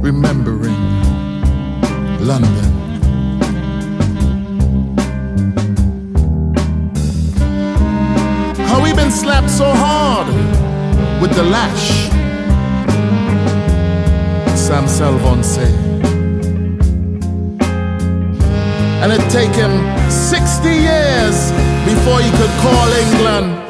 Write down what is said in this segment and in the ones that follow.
remembering London. How we been slapped so hard with the lash. Sam Selvon say. And it take him 60 years before he could call England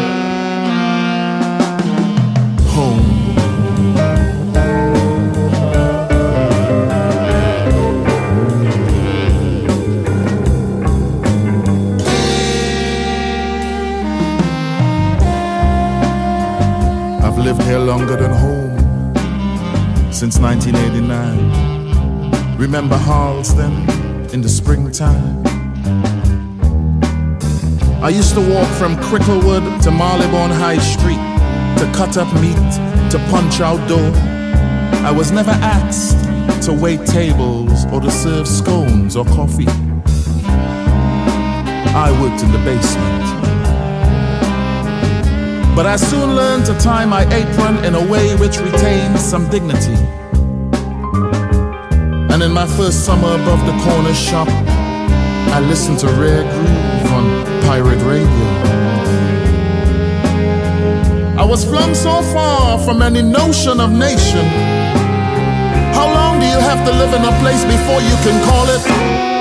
longer than home since 1989. Remember Harlesden in the springtime? I used to walk from Cricklewood to Marylebone High Street to cut up meat, to punch out dough. I was never asked to wait tables or to serve scones or coffee. I worked in the basement. But I soon learned to tie my apron in a way which retained some dignity. And in my first summer above the corner shop, I listened to Rare Groove on pirate radio. I was flung so far from any notion of nation. How long do you have to live in a place before you can call it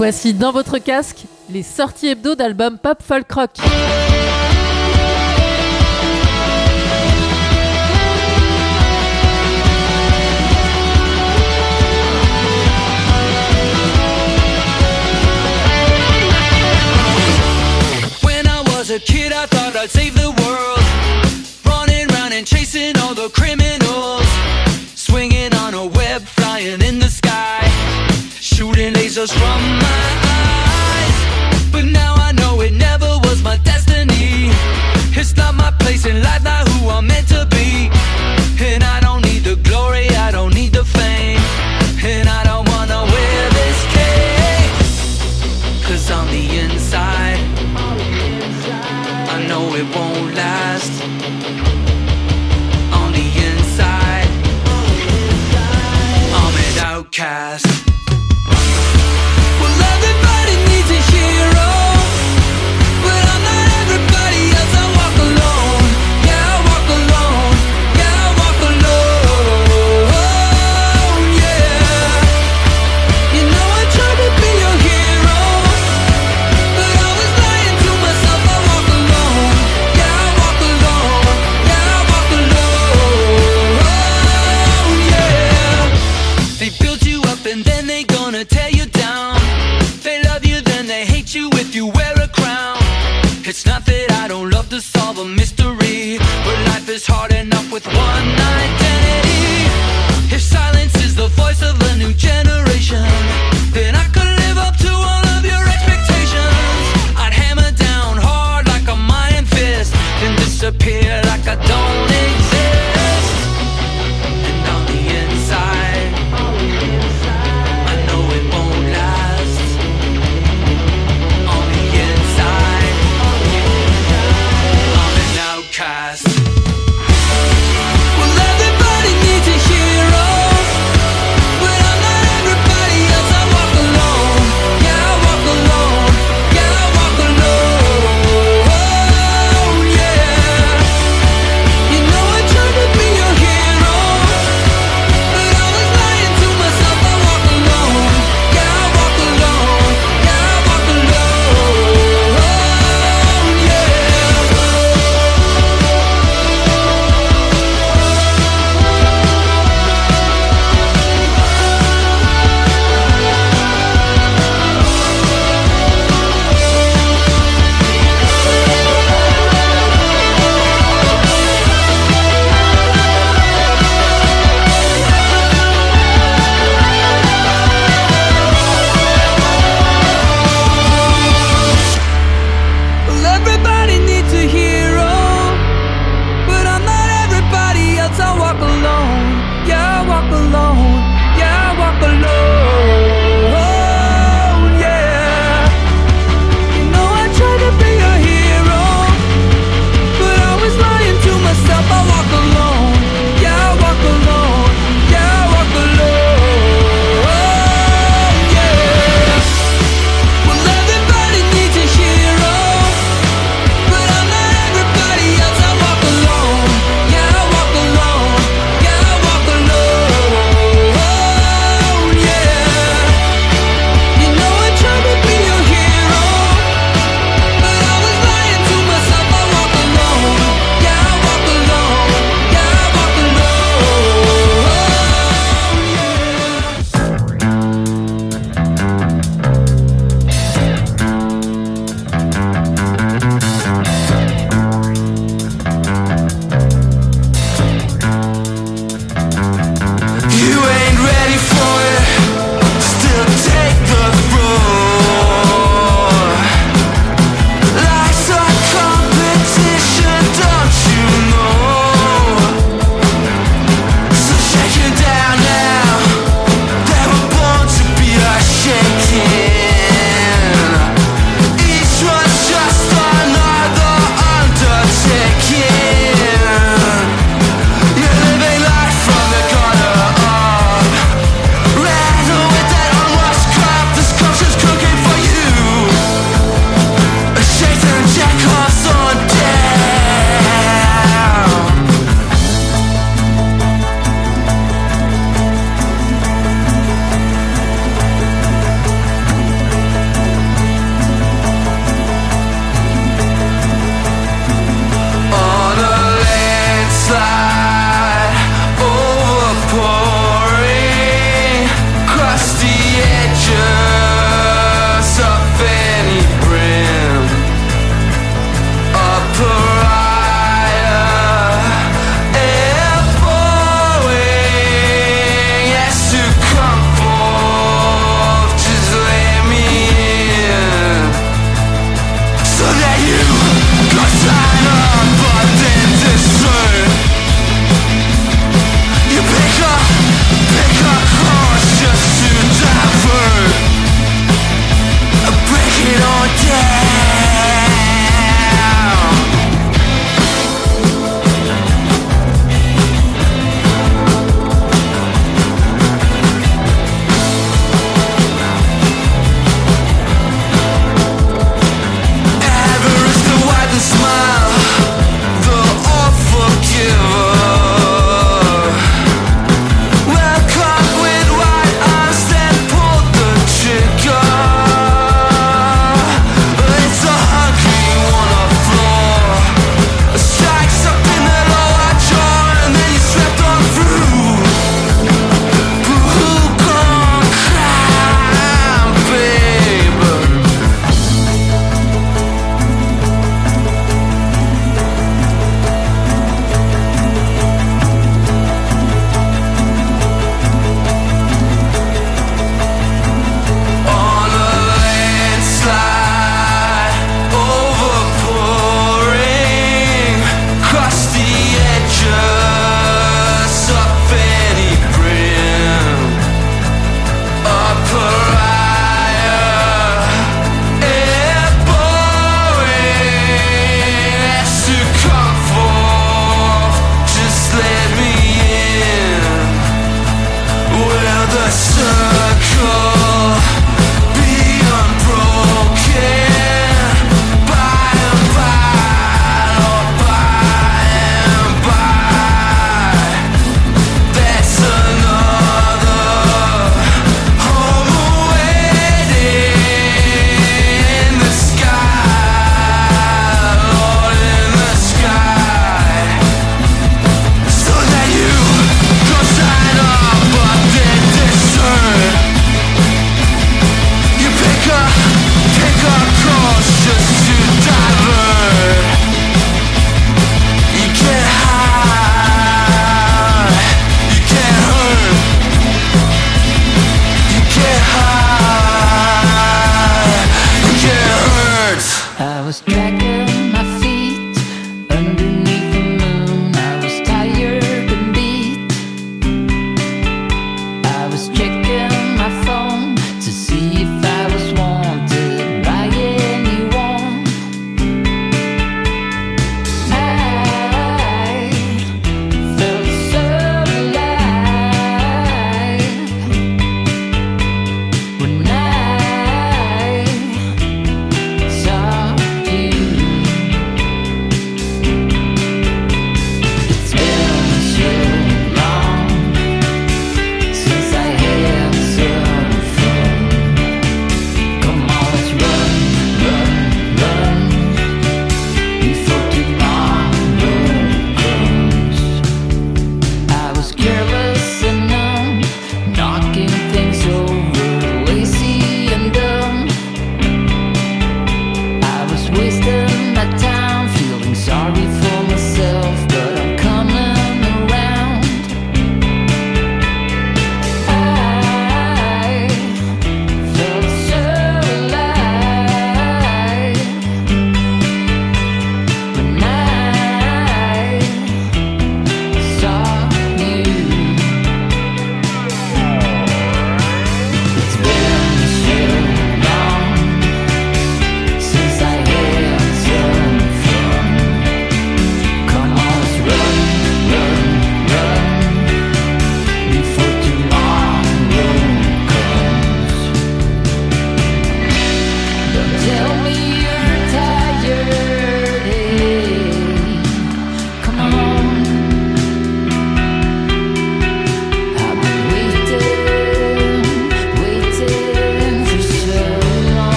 Voici dans votre casque les sorties hebdo d'albums pop folk rock. a kid, I thought I'd save the world. Running around and chasing all the criminals. Jesus from my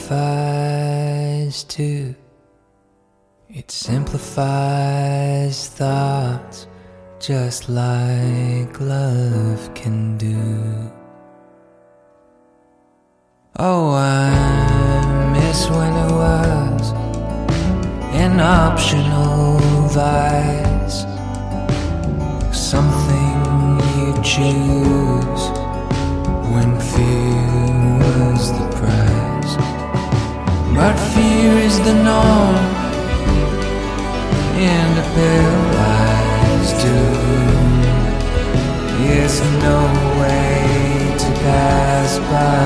it too. It simplifies thoughts just like love can do. Oh, I miss when it was an optional vice, something you choose But fear is the norm and a paralyzed doom. Yes, no way to pass by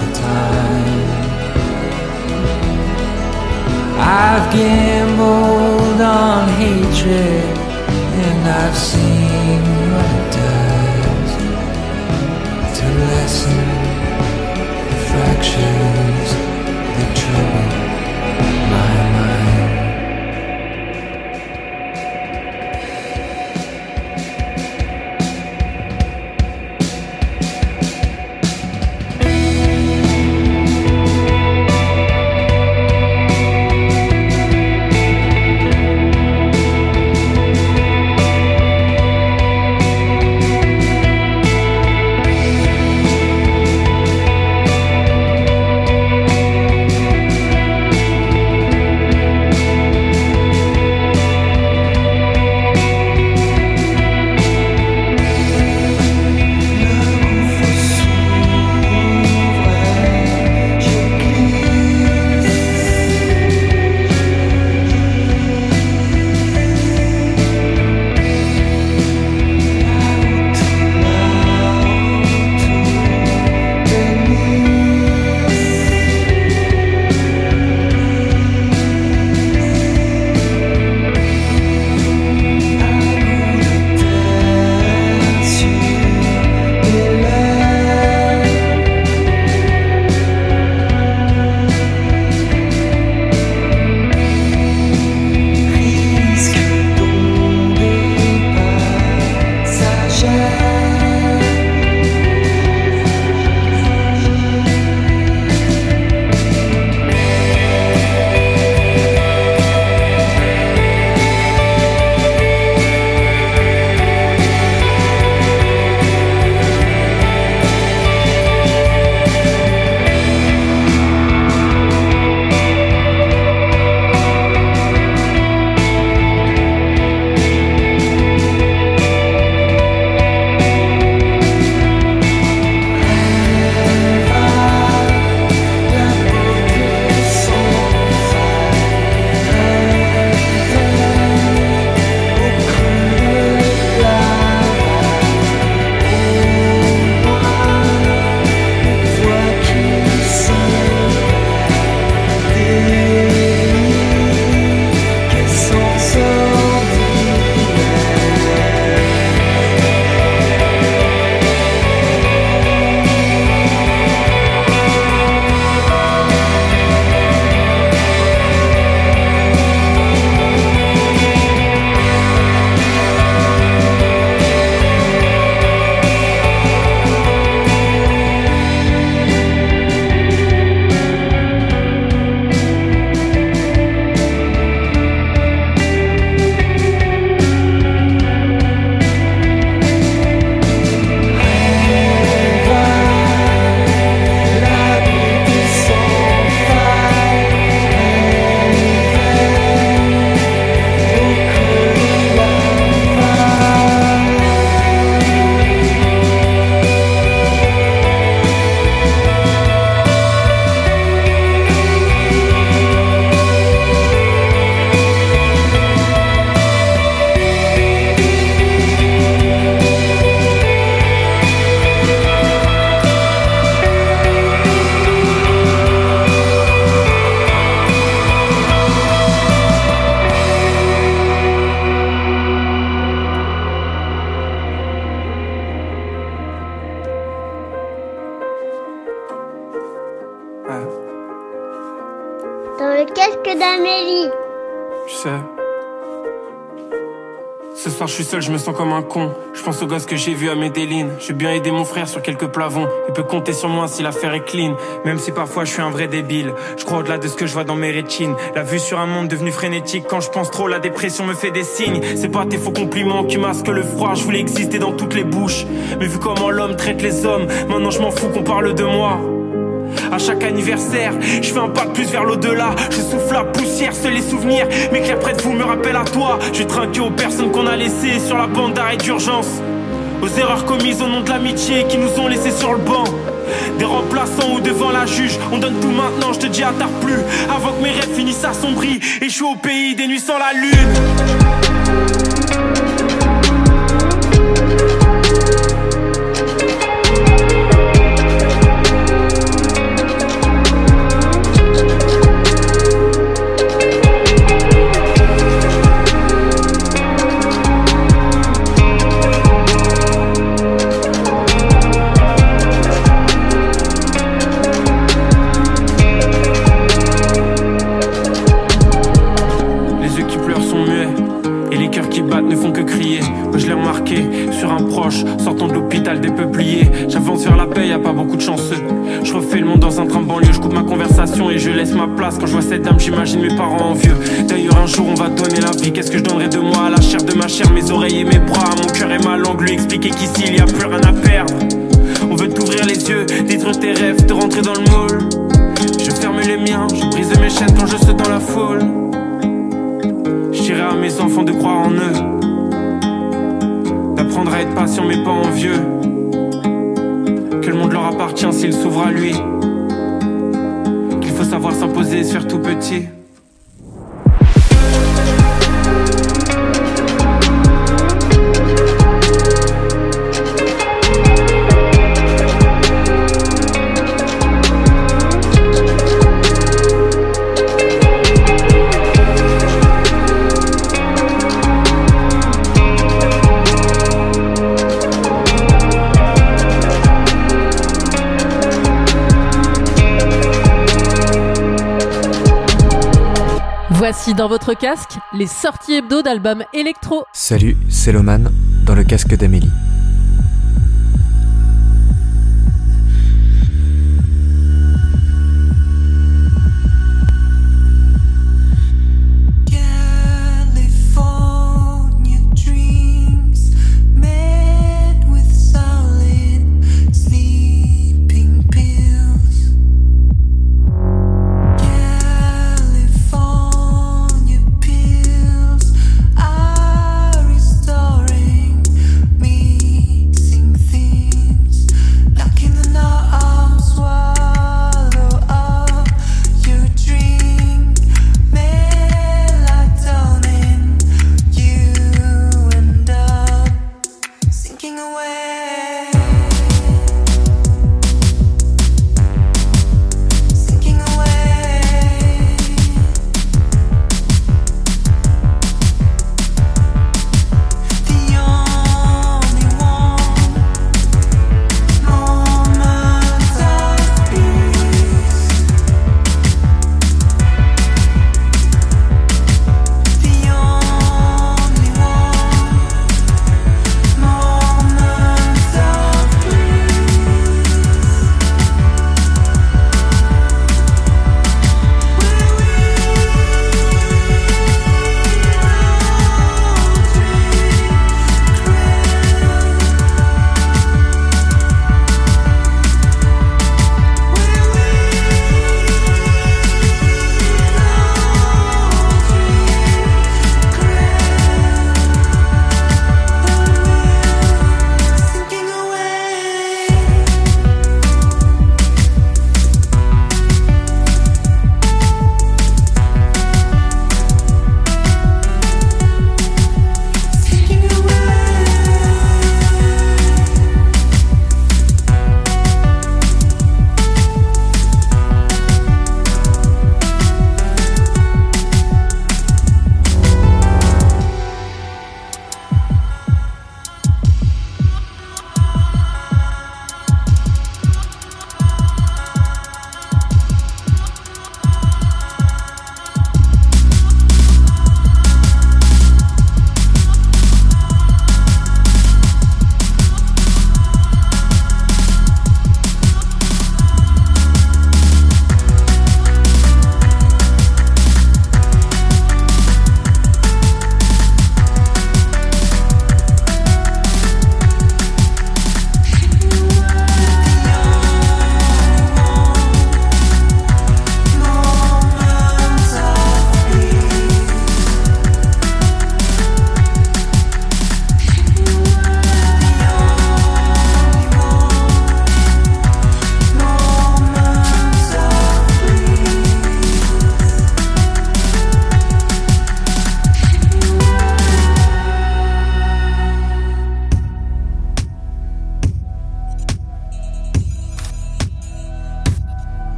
the time. I've gambled on hatred and I've seen what it does to lessen suis seul, je me sens comme un con. Je pense au gosse que j'ai vu à Medellin. J'ai bien aidé mon frère sur quelques plavons. Il peut compter sur moi si l'affaire est clean. Même si parfois je suis un vrai débile. Je crois au-delà de ce que je vois dans mes rétines. La vue sur un monde devenu frénétique. Quand je pense trop, la dépression me fait des signes. C'est pas tes faux compliments qui masquent le froid. Je voulais exister dans toutes les bouches. Mais vu comment l'homme traite les hommes, maintenant je m'en fous qu'on parle de moi. À chaque anniversaire, je fais un pas de plus vers l'au-delà. Je souffle la poussière, seuls les souvenirs. Clairs près de vous me rappellent à toi. Je trinqué aux personnes qu'on a laissées sur la bande d'arrêt d'urgence. Aux erreurs commises au nom de l'amitié qui nous ont laissés sur le banc. Des remplaçants ou devant la juge, on donne tout maintenant, je te dis à tard plus. Avant que mes rêves finissent assombris, et je au pays des nuits sans la lune. Dans votre casque les sorties hebdo d'albums électro. Salut, c'est Loman dans le casque d'Amélie.